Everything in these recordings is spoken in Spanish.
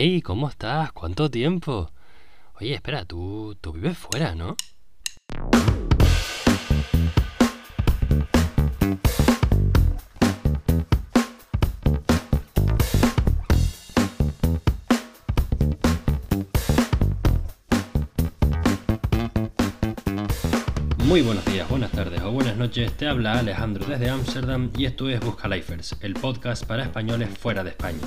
Hey, ¿cómo estás? ¿Cuánto tiempo? Oye, espera, tú, tú vives fuera, ¿no? Muy buenos días, buenas tardes o buenas noches, te habla Alejandro desde Ámsterdam y esto es Busca Lifers, el podcast para españoles fuera de España.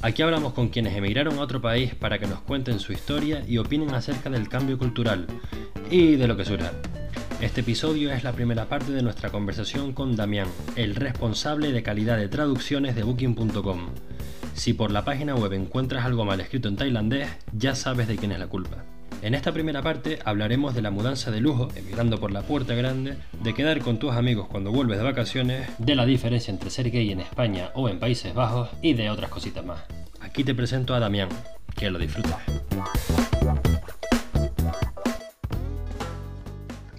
Aquí hablamos con quienes emigraron a otro país para que nos cuenten su historia y opinen acerca del cambio cultural y de lo que surja. Este episodio es la primera parte de nuestra conversación con Damián, el responsable de calidad de traducciones de Booking.com. Si por la página web encuentras algo mal escrito en tailandés, ya sabes de quién es la culpa. En esta primera parte hablaremos de la mudanza de lujo, emigrando por la puerta grande, de quedar con tus amigos cuando vuelves de vacaciones, de la diferencia entre ser gay en España o en Países Bajos y de otras cositas más. Aquí te presento a Damián, que lo disfrutes.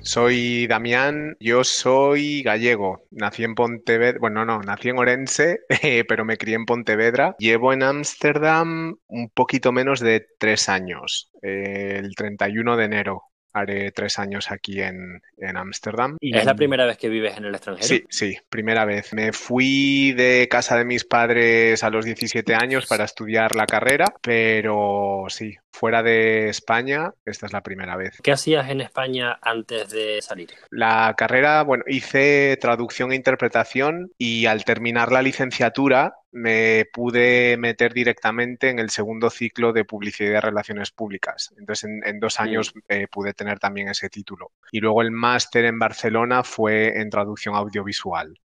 Soy Damián, yo soy gallego, nací en Pontevedra, bueno, no, nací en Orense, eh, pero me crié en Pontevedra. Llevo en Ámsterdam un poquito menos de tres años, eh, el 31 de enero. Haré tres años aquí en Ámsterdam. ¿Es la primera vez que vives en el extranjero? Sí, sí, primera vez. Me fui de casa de mis padres a los 17 años para estudiar la carrera, pero sí, fuera de España, esta es la primera vez. ¿Qué hacías en España antes de salir? La carrera, bueno, hice traducción e interpretación y al terminar la licenciatura me pude meter directamente en el segundo ciclo de publicidad y relaciones públicas. Entonces, en, dos años eh, pude tener también ese título. Y luego el máster en Barcelona fue en traducción audiovisual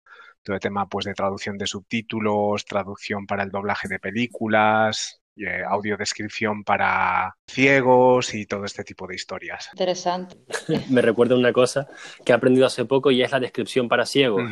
todo el tema pues de traducción de subtítulos, traducción para el doblaje de películas, eh, audiodescripción para ciegos y todo este tipo de historias. Interesante. Me recuerda una cosa que he aprendido hace poco y es la descripción para ciegos.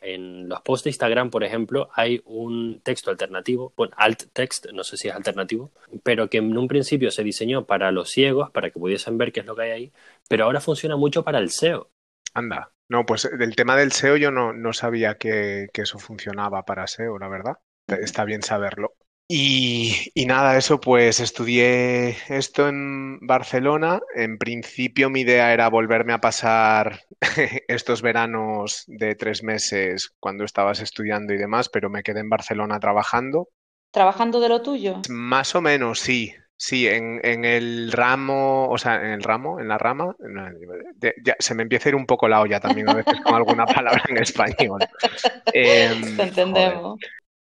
En los posts de Instagram, por ejemplo, hay un texto alternativo, bueno, alt text, no sé si es alternativo, pero que en un principio se diseñó para los ciegos, para que pudiesen ver qué es lo que hay ahí, pero ahora funciona mucho para el SEO. Anda. No, pues del tema del SEO yo no, no sabía que, que eso funcionaba para SEO, la verdad. Está bien saberlo. Y, nada, eso pues estudié esto en Barcelona. En principio mi idea era volverme a pasar estos veranos de tres meses cuando estabas estudiando y demás, pero me quedé en Barcelona trabajando. ¿Trabajando de lo tuyo? Más o menos, sí. Sí, en, el ramo, o sea, en el ramo, en la rama, ya, se me empieza a ir un poco la olla también a veces con alguna palabra en español. Em, entendemos.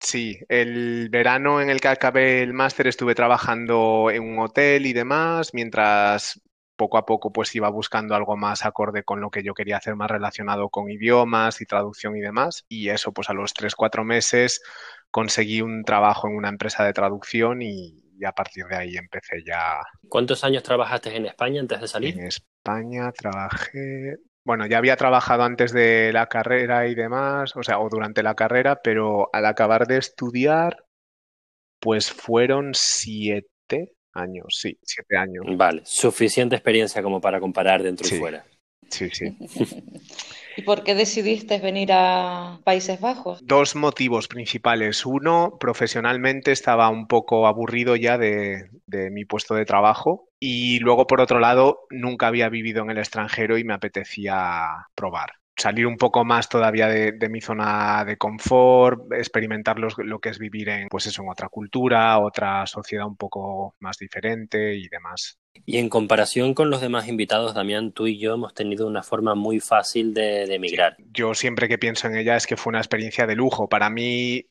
Sí, el verano en el que acabé el máster estuve trabajando en un hotel y demás, mientras poco a poco pues iba buscando algo más acorde con lo que yo quería hacer más relacionado con idiomas y traducción y demás. Y eso pues a los tres, cuatro meses conseguí un trabajo en una empresa de traducción y, y a partir de ahí empecé ya. ¿Cuántos años trabajaste en España antes de salir? En España trabajé bueno, ya había trabajado antes de la carrera y demás, o sea, o durante la carrera, pero al acabar de estudiar, pues fueron siete años, sí, siete años. Vale, suficiente experiencia como para comparar dentro y fuera. Sí, sí. ¿Y por qué decidiste venir a Países Bajos? Dos motivos principales. Uno, profesionalmente estaba un poco aburrido ya de, mi puesto de trabajo. Y luego, por otro lado, nunca había vivido en el extranjero y me apetecía probar salir un poco más todavía de, mi zona de confort, experimentar lo que es vivir en, pues eso, en otra cultura, otra sociedad un poco más diferente y demás. Y en comparación con los demás invitados, Damián, tú y yo hemos tenido una forma muy fácil de, de emigrar. Yo siempre que pienso en ella es que fue una experiencia de lujo. Para mí,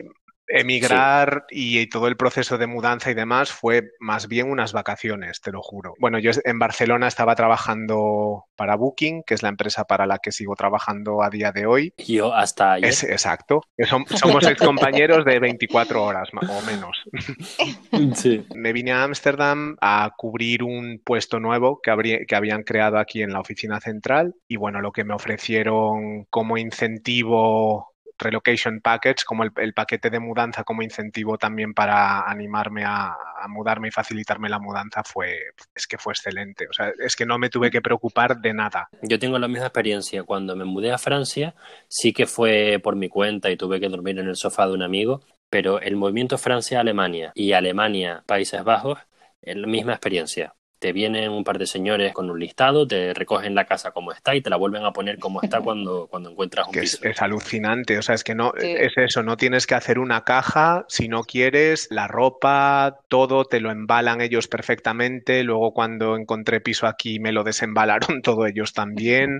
emigrar y todo el proceso de mudanza y demás fue más bien unas vacaciones, te lo juro. Bueno, yo en Barcelona estaba trabajando para Booking, que es la empresa para la que sigo trabajando a día de hoy. Yo hasta ayer. Es, exacto. Somos ex compañeros de 24 horas o menos. Sí. Me vine a Ámsterdam a cubrir un puesto nuevo que, que habían creado aquí en la oficina central y bueno, lo que me ofrecieron como incentivo relocation package, como el, paquete de mudanza como incentivo también para animarme a, mudarme y facilitarme la mudanza fue, es que fue excelente. O sea, es que no me tuve que preocupar de nada. Yo tengo la misma experiencia. Cuando me mudé a Francia, sí que fue por mi cuenta y tuve que dormir en el sofá de un amigo, pero el movimiento Francia-Alemania y Alemania-Países Bajos la misma experiencia te vienen un par de señores con un listado, te recogen la casa como está y te la vuelven a poner como está cuando, cuando encuentras un piso. Es, alucinante, o sea, es que no, es eso, no tienes que hacer una caja si no quieres, la ropa, todo te lo embalan ellos perfectamente, luego cuando encontré piso aquí me lo desembalaron todo ellos también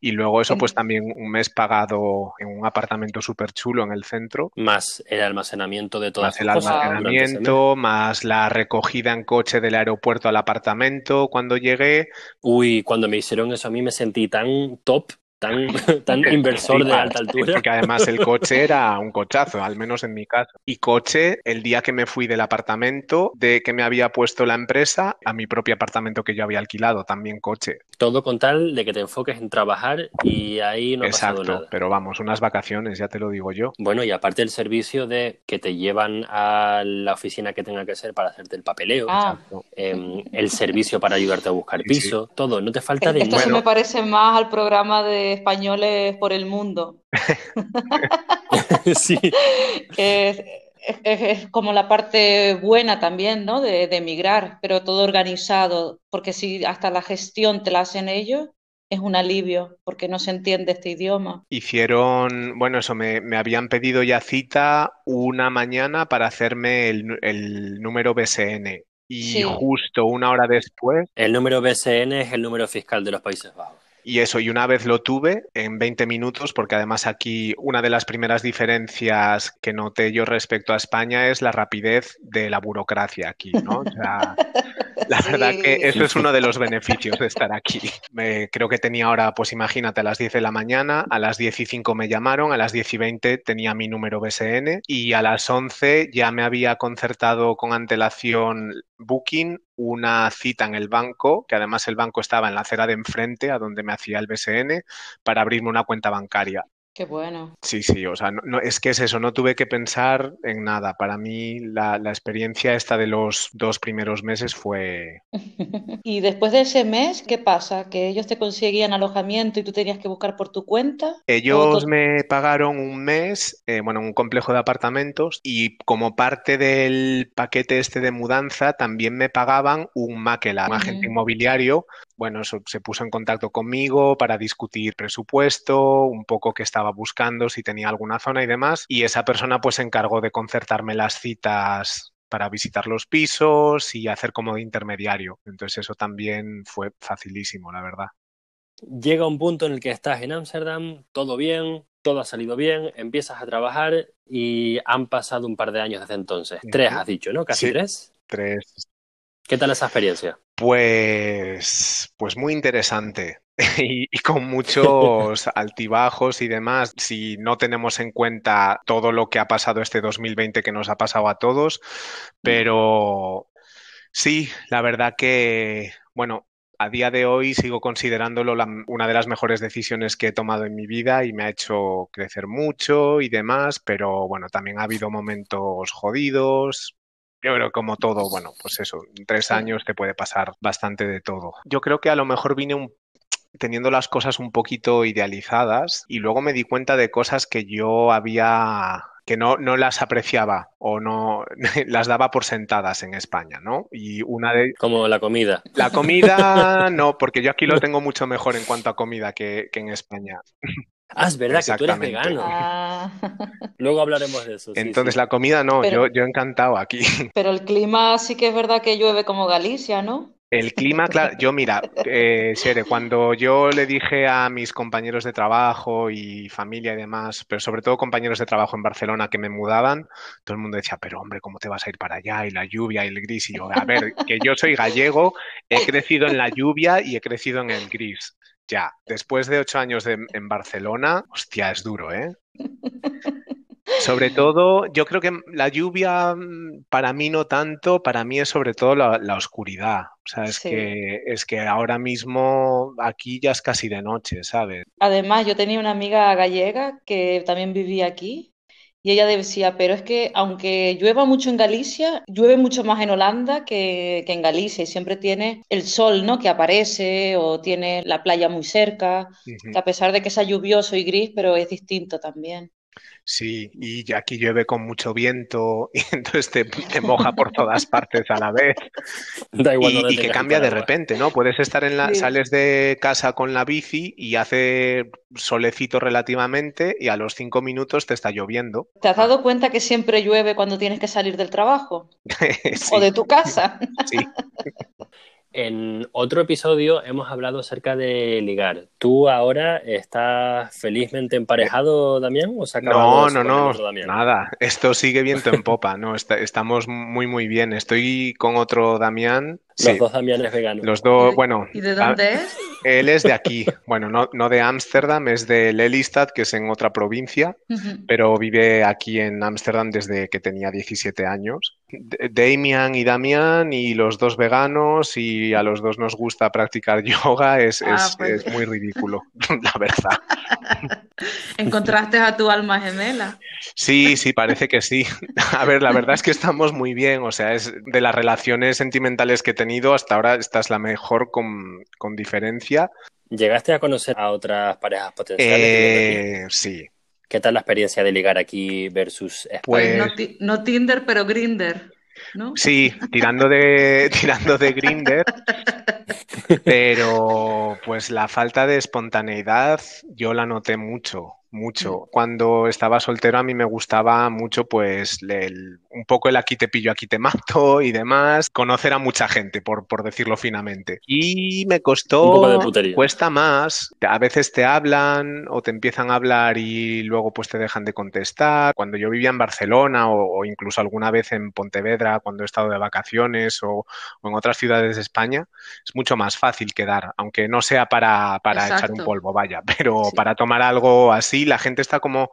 y luego eso pues también un mes pagado en un apartamento súper chulo en el centro. Más el almacenamiento de todas más el almacenamiento, más la recogida en coche del aeropuerto al apartamento cuando llegué. Uy, cuando me hicieron eso a mí me sentí tan top tan, tan inversor de alta altura. Porque además el coche era un cochazo, al menos en mi caso. Y coche, el día que me fui del apartamento de que me había puesto la empresa a mi propio apartamento que yo había alquilado, también coche. Todo con tal de que te enfoques en trabajar y ahí no ha pasado nada. pero vamos, unas vacaciones, ya te lo digo yo. Bueno, y aparte el servicio de que te llevan a la oficina que tenga que ser para hacerte el papeleo, ah. em, el servicio para ayudarte a buscar piso, todo, no te falta de Esto se me parece más al programa de españoles por el mundo. sí. es, como la parte buena también, ¿no? De, emigrar, pero todo organizado, porque si hasta la gestión te la hacen ellos, es un alivio, porque no se entiende este idioma. Hicieron, bueno, eso, me, habían pedido ya cita una mañana para hacerme el, número BSN. Y justo una hora después. El número BSN es el número fiscal de los Países Bajos. Y eso, y una vez lo tuve en 20 minutos, porque además aquí una de las primeras diferencias que noté yo respecto a España es la rapidez de la burocracia aquí, ¿no? O sea, la verdad que eso es uno de los beneficios de estar aquí. Me, creo que tenía ahora, pues imagínate, a las 10 de la mañana, a las 10 y 5 me llamaron, a las 10 y 20 tenía mi número BSN y a las 11 ya me había concertado con antelación Booking una cita en el banco, que además el banco estaba en la acera de enfrente a donde me hacía el BSN, para abrirme una cuenta bancaria. Qué bueno. Sí, sí, o sea, no, es que es eso, no tuve que pensar en nada. Para mí la, experiencia esta de los dos primeros meses fue... y después de ese mes, ¿qué pasa? ¿Que ellos te conseguían alojamiento y tú tenías que buscar por tu cuenta? Ellos me pagaron un mes, eh, bueno, un complejo de apartamentos y como parte del paquete este de mudanza también me pagaban un maquela, un agente inmobiliario bueno, se puso en contacto conmigo para discutir presupuesto, un poco qué estaba buscando, si tenía alguna zona y demás. Y esa persona pues se encargó de concertarme las citas para visitar los pisos y hacer como de intermediario. Entonces eso también fue facilísimo, la verdad. Llega un punto en el que estás en Ámsterdam, todo bien, todo ha salido bien, empiezas a trabajar y han pasado un par de años desde entonces. Tres has dicho, ¿no? ¿Casi tres? Tres. ¿Qué tal esa experiencia? Pues, pues muy interesante y, con muchos altibajos y demás. Si no tenemos en cuenta todo lo que ha pasado este 2020 que nos ha pasado a todos, pero sí, la verdad que, bueno, a día de hoy sigo considerándolo una de las mejores decisiones que he tomado en mi vida y me ha hecho crecer mucho y demás, pero bueno, también ha habido momentos jodidos, yo creo como todo, bueno, pues eso, en tres años te puede pasar bastante de todo. Yo creo que a lo mejor vine teniendo las cosas un poquito idealizadas y luego me di cuenta de cosas que yo había que no, no las apreciaba o no las daba por sentadas en España, ¿no? Y una de... Como la comida. La comida no, porque yo aquí lo tengo mucho mejor en cuanto a comida que, que en España. Ah, es verdad que tú eres vegano. Ah. Luego hablaremos de eso. Entonces la comida no, yo, yo encantado aquí. Pero el clima sí que es verdad que llueve como Galicia, ¿no? El clima, claro, yo mira, eh, cuando yo le dije a mis compañeros de trabajo y familia y demás, pero sobre todo compañeros de trabajo en Barcelona que me mudaban, todo el mundo decía, pero hombre, ¿cómo te vas a ir para allá? Y la lluvia y el gris. Y yo, a ver, que yo soy gallego, he crecido en la lluvia y he crecido en el gris. Ya, después de ocho años en Barcelona, hostia, es duro, ¿eh? Sobre todo, yo creo que la lluvia mm, para mí no tanto, para mí es sobre todo la, oscuridad. O sea, es, que, es que ahora mismo aquí ya es casi de noche, ¿sabes? Además, yo tenía una amiga gallega que también vivía aquí y ella decía, pero es que aunque llueva mucho en Galicia, llueve mucho más en Holanda que, en Galicia y siempre tiene el sol, ¿no? Que aparece o tiene la playa muy cerca, que a pesar de que sea lluvioso y gris, pero es distinto también. Sí, y aquí llueve con mucho viento y entonces te, moja por todas partes a la vez. Da igual y, que cambia de repente, ¿no? Puedes estar en la, sales de casa con la bici y hace solecito relativamente y a los cinco minutos te está lloviendo. ¿Te has dado cuenta que siempre llueve cuando tienes que salir del trabajo? O de tu casa. sí. En otro episodio hemos hablado acerca de ligar. ¿Tú ahora estás felizmente emparejado, Damián? ¿O se no, no, no, nada. Esto sigue viento en popa, ¿no? estamos muy, muy bien. Estoy con otro Damián los dos Damianes veganos. Los dos, bueno. ¿Y de dónde es? Él es de aquí. Bueno, no, no de Ámsterdam, es de Lelystad, que es en otra provincia, pero vive aquí en Ámsterdam desde que tenía 17 años. Damian y Damián y los dos veganos y a los dos nos gusta practicar yoga, es, ah, es, pues. es muy ridículo, la verdad. ¿Encontraste a tu alma gemela? Sí, sí, parece que sí. A ver, la verdad es que estamos muy bien, o sea, es de las relaciones sentimentales que he tenido hasta ahora, esta es la mejor con, diferencia. ¿Llegaste a conocer a otras parejas potenciales? Eh, sí. ¿Qué tal la experiencia de ligar aquí versus España? Pues, no, Tinder, pero Grinder. ¿No? Sí, tirando de, tirando de Grinder, pero pues la falta de espontaneidad yo la noté mucho mucho. Mm. Cuando estaba soltero a mí me gustaba mucho pues un poco el aquí te pillo, aquí te mato y demás, conocer a mucha gente, por, por decirlo finamente. Y me costó, cuesta más, a veces te hablan o te empiezan a hablar y luego pues te dejan de contestar. Cuando yo vivía en Barcelona o, incluso alguna vez en Pontevedra, cuando he estado de vacaciones o, en otras ciudades de España, es mucho más fácil quedar, aunque no sea para, para echar un polvo, vaya, pero para tomar algo así la gente está como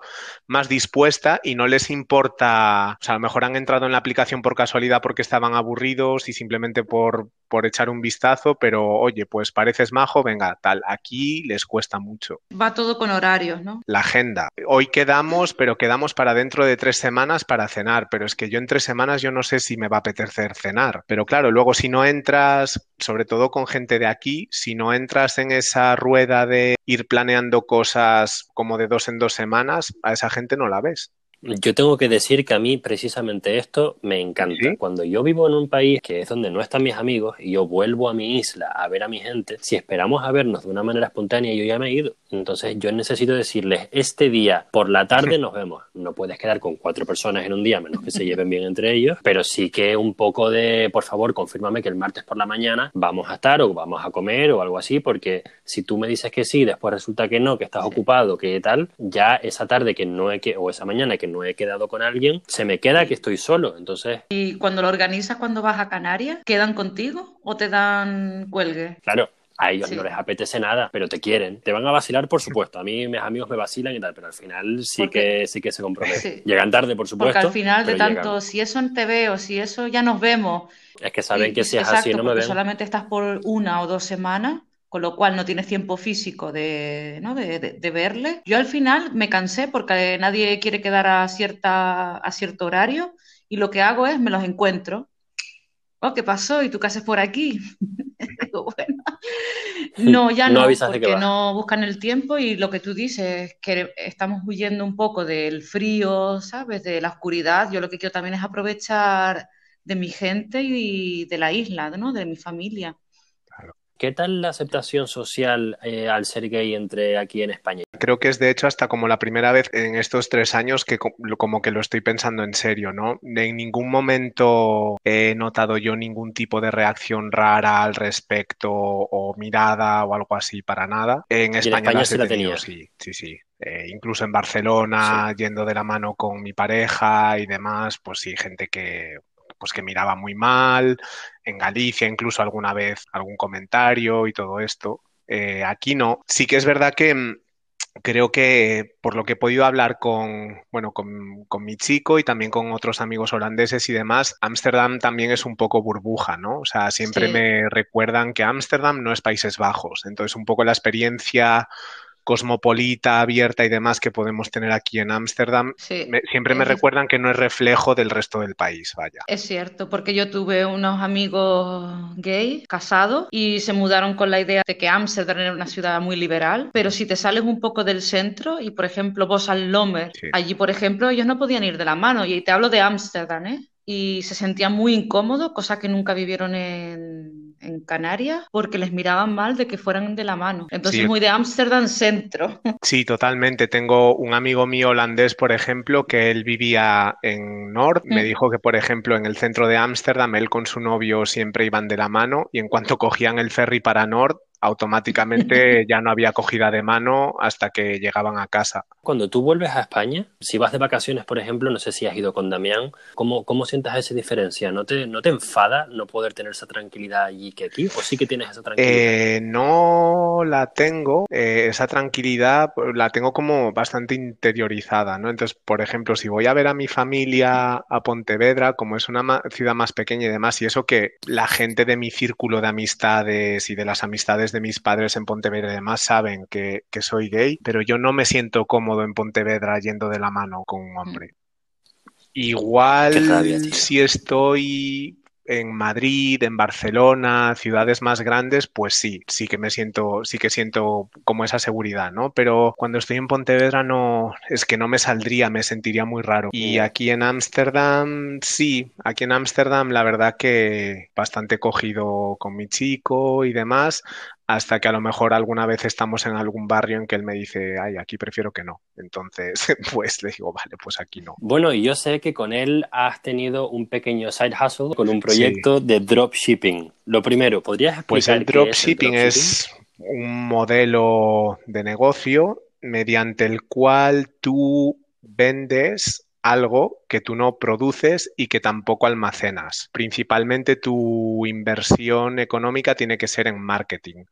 más dispuesta y no les importa, o sea, a lo mejor han entrado en la aplicación por casualidad porque estaban aburridos y simplemente por, por echar un vistazo, pero oye, pues pareces majo, venga, tal, aquí les cuesta mucho. Va todo con horarios, ¿no? La agenda. Hoy quedamos, pero quedamos para dentro de tres semanas para cenar, pero es que yo en tres semanas yo no sé si me va a apetecer cenar, pero claro, luego si no entras, sobre todo con gente de aquí, si no entras en esa rueda de ir planeando cosas como de dos en dos semanas, a esa gente no la ves. Yo tengo que decir que a mí precisamente esto me encanta. Cuando yo vivo en un país que es donde no están mis amigos y yo vuelvo a mi isla a ver a mi gente, si esperamos a vernos de una manera espontánea, yo ya me he ido. Entonces yo necesito decirles, este día por la tarde nos vemos. No puedes quedar con cuatro personas en un día, menos que se lleven bien entre ellos, pero sí que un poco de, por favor, confírmame que el martes por la mañana vamos a estar o vamos a comer o algo así, porque si tú me dices que sí, después resulta que no, que estás ocupado, que tal, ya esa tarde que no he que, o esa mañana que no he quedado con alguien, se me queda que estoy solo, entonces... ¿Y cuando lo organizas cuando vas a Canarias, quedan contigo o te dan cuelgue? Claro, a ellos no les apetece nada, pero te quieren. Te van a vacilar, por supuesto. A mí mis amigos me vacilan y tal, pero al final sí que sí que se comprometen. Llegan tarde, por supuesto. Porque al final de tanto, si eso te veo, si eso ya nos vemos. Es que saben que si es así no me ven. solamente estás por una o dos semanas, con lo cual no tienes tiempo físico de, ¿no? de, verle. Yo al final me cansé porque nadie quiere quedar a, cierta, a cierto horario y lo que hago es me los encuentro. Oh, ¿qué pasó? ¿Y tú qué haces por aquí? bueno, no, ya no, porque no buscan el tiempo y lo que tú dices, que estamos huyendo un poco del frío, ¿sabes? De la oscuridad. Yo lo que quiero también es aprovechar de mi gente y de la isla, ¿no? De mi familia. ¿Qué tal la aceptación social eh, al ser gay entre aquí en España? Creo que es de hecho hasta como la primera vez en estos tres años que como que lo estoy pensando en serio, ¿no? En ningún momento he notado yo ningún tipo de reacción rara al respecto o mirada o algo así para nada. En España, en España la tenía. sí, sí, sí. Eh, incluso en Barcelona, yendo de la mano con mi pareja y demás, pues sí, gente que pues que miraba muy mal, en Galicia incluso alguna vez algún comentario y todo esto. Eh, aquí no. Sí que es verdad que mm, creo que por lo que he podido hablar con, bueno, con, mi chico y también con otros amigos holandeses y demás, Ámsterdam también es un poco burbuja, ¿no? O sea, siempre me recuerdan que Ámsterdam no es Países Bajos. Entonces, un poco la experiencia cosmopolita, abierta y demás que podemos tener aquí en Ámsterdam, siempre me recuerdan que no es reflejo del resto del país, vaya. Es cierto, porque yo tuve unos amigos gay casados y se mudaron con la idea de que Ámsterdam era una ciudad muy liberal, pero si te sales un poco del centro y, por ejemplo, vos al Lomer, allí, por ejemplo, ellos no podían ir de la mano y te hablo de Ámsterdam, ¿eh? y se sentían muy incómodos, cosa que nunca vivieron en, en, Canarias, porque les miraban mal de que fueran de la mano. Entonces, muy de Ámsterdam centro. Sí, totalmente. Tengo un amigo mío holandés, por ejemplo, que él vivía en Nord. Me mm. dijo que, por ejemplo, en el centro de Ámsterdam, él con su novio siempre iban de la mano y en cuanto cogían el ferry para Nord, automáticamente ya no había acogida de mano hasta que llegaban a casa. Cuando tú vuelves a España, si vas de vacaciones, por ejemplo, no sé si has ido con Damián, ¿cómo, cómo sientes esa diferencia? ¿No te, ¿No te enfada no poder tener esa tranquilidad allí que aquí? ¿O sí que tienes esa tranquilidad? Eh, no la tengo, eh, esa tranquilidad la tengo como bastante interiorizada, ¿no? Entonces, por ejemplo, si voy a ver a mi familia a Pontevedra, como es una ciudad más pequeña y demás, y eso que la gente de mi círculo de amistades y de las amistades de mis padres en Pontevedra y demás saben que, soy gay, pero yo no me siento cómodo en Pontevedra yendo de la mano con un hombre. Igual si estoy en Madrid, en Barcelona, ciudades más grandes, pues sí, sí que me siento, sí que siento como esa seguridad, ¿no? Pero cuando estoy en Pontevedra no, es que no me saldría, me sentiría muy raro. Y aquí en Ámsterdam, sí, aquí en Ámsterdam la verdad que bastante cogido con mi chico y demás, hasta que a lo mejor alguna vez estamos en algún barrio en que él me dice, ay, aquí prefiero que no. Entonces, pues le digo, vale, pues aquí no. Bueno, y yo sé que con él has tenido un pequeño side hustle con un proyecto de dropshipping. Lo primero, ¿podrías explicar pues el dropshipping es, es un modelo de negocio mediante el cual tú vendes algo que tú no produces y que tampoco almacenas. Principalmente tu inversión económica tiene que ser en marketing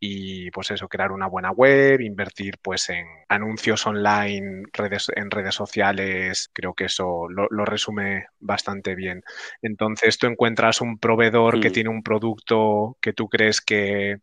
y pues eso, crear una buena web, invertir pues en anuncios online, redes, en redes sociales, creo que eso lo, resume bastante bien. Entonces tú encuentras un proveedor que tiene un producto que tú crees que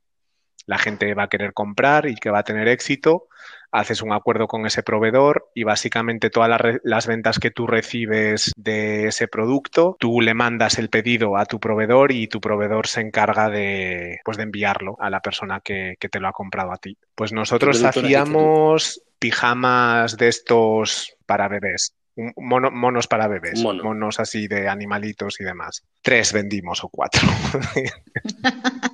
la gente va a querer comprar y que va a tener éxito haces un acuerdo con ese proveedor y básicamente todas las, ventas que tú recibes de ese producto, tú le mandas el pedido a tu proveedor y tu proveedor se encarga de, pues, de enviarlo a la persona que, te lo ha comprado a ti. Pues nosotros hacíamos pijamas de estos para bebés. monos para bebés, monos así de animalitos y demás. Tres vendimos o cuatro.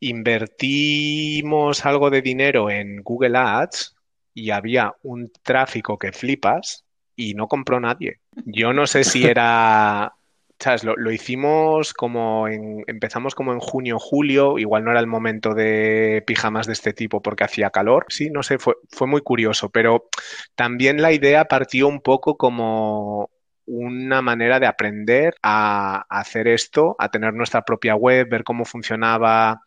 invertimos algo de dinero en Google Ads y había un tráfico que flipas y no compró nadie. Yo no sé si era, ¿sabes? Lo, hicimos como en, empezamos como en junio, julio, igual no era el momento de pijamas de este tipo porque hacía calor. Sí, no sé, fue, fue muy curioso, pero también la idea partió un poco como una manera de aprender a hacer esto, a tener nuestra propia web, ver cómo funcionaba,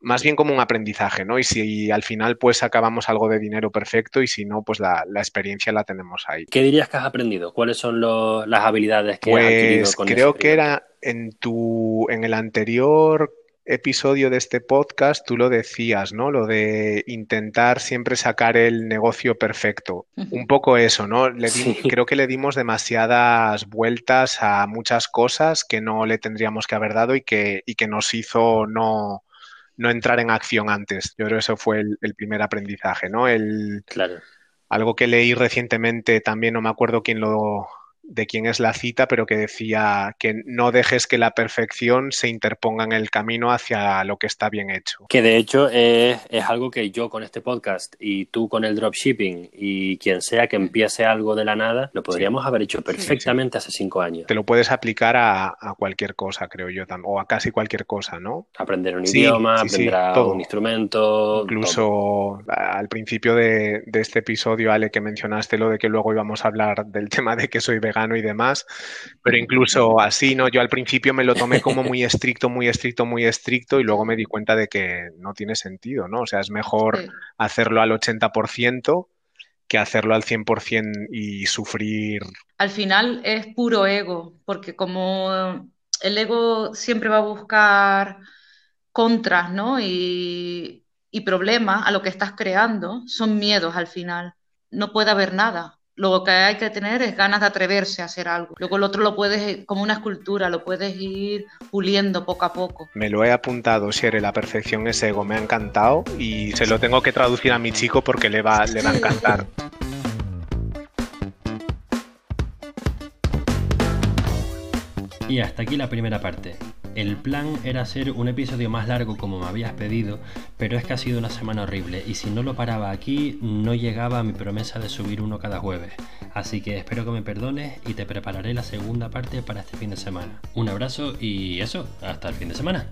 más bien como un aprendizaje, ¿no? Y si al final pues acabamos algo de dinero perfecto y si no, pues la, experiencia la tenemos ahí. ¿Qué dirías que has aprendido? ¿Cuáles son las habilidades que has adquirido pues con Creo que era en tu, en el anterior episodio de este podcast tú lo decías, ¿no? Lo de intentar siempre sacar el negocio perfecto. Un poco eso, ¿no? Creo que le dimos demasiadas vueltas a muchas cosas que no le tendríamos que haber dado y que, y que nos hizo no, no entrar en acción antes. Yo creo que eso fue el, el primer aprendizaje, ¿no? El, claro. Algo que leí recientemente, también no me acuerdo quién lo, de quién es la cita, pero que decía que no dejes que la perfección se interponga en el camino hacia lo que está bien hecho. Que de hecho es, algo que yo con este podcast y tú con el dropshipping y quien sea que empiece algo de la nada, lo podríamos haber hecho perfectamente hace cinco años. Te lo puedes aplicar a, cualquier cosa, creo yo, o a casi cualquier cosa, ¿no? Aprender un idioma, aprender un instrumento. Incluso al principio de, de este episodio, Ale, que mencionaste lo de que luego íbamos a hablar del tema de que soy vegano y demás, pero incluso así, ¿no? Yo al principio me lo tomé como muy estricto, muy estricto, muy estricto y luego me di cuenta de que no tiene sentido, ¿no? O sea, es mejor hacerlo al 80% que hacerlo al 100% y sufrir. Al final es puro ego, porque como el ego siempre va a buscar contras, ¿no? Y y problema a lo que estás creando son miedos al final. No puede haber nada. Lo que hay que tener es ganas de atreverse a hacer algo. Luego el otro lo puedes, como una escultura, lo puedes ir puliendo poco a poco. Me lo he apuntado, Shere, la perfección es ego, me ha encantado y se lo tengo que traducir a mi chico porque le va, le va a encantar. Y hasta aquí la primera parte. El plan era hacer un episodio más largo como me habías pedido, pero es que ha sido una semana horrible y si no lo paraba aquí no llegaba a mi promesa de subir uno cada jueves. Así que espero que me perdones y te prepararé la segunda parte para este fin de semana. Un abrazo y eso, hasta el fin de semana.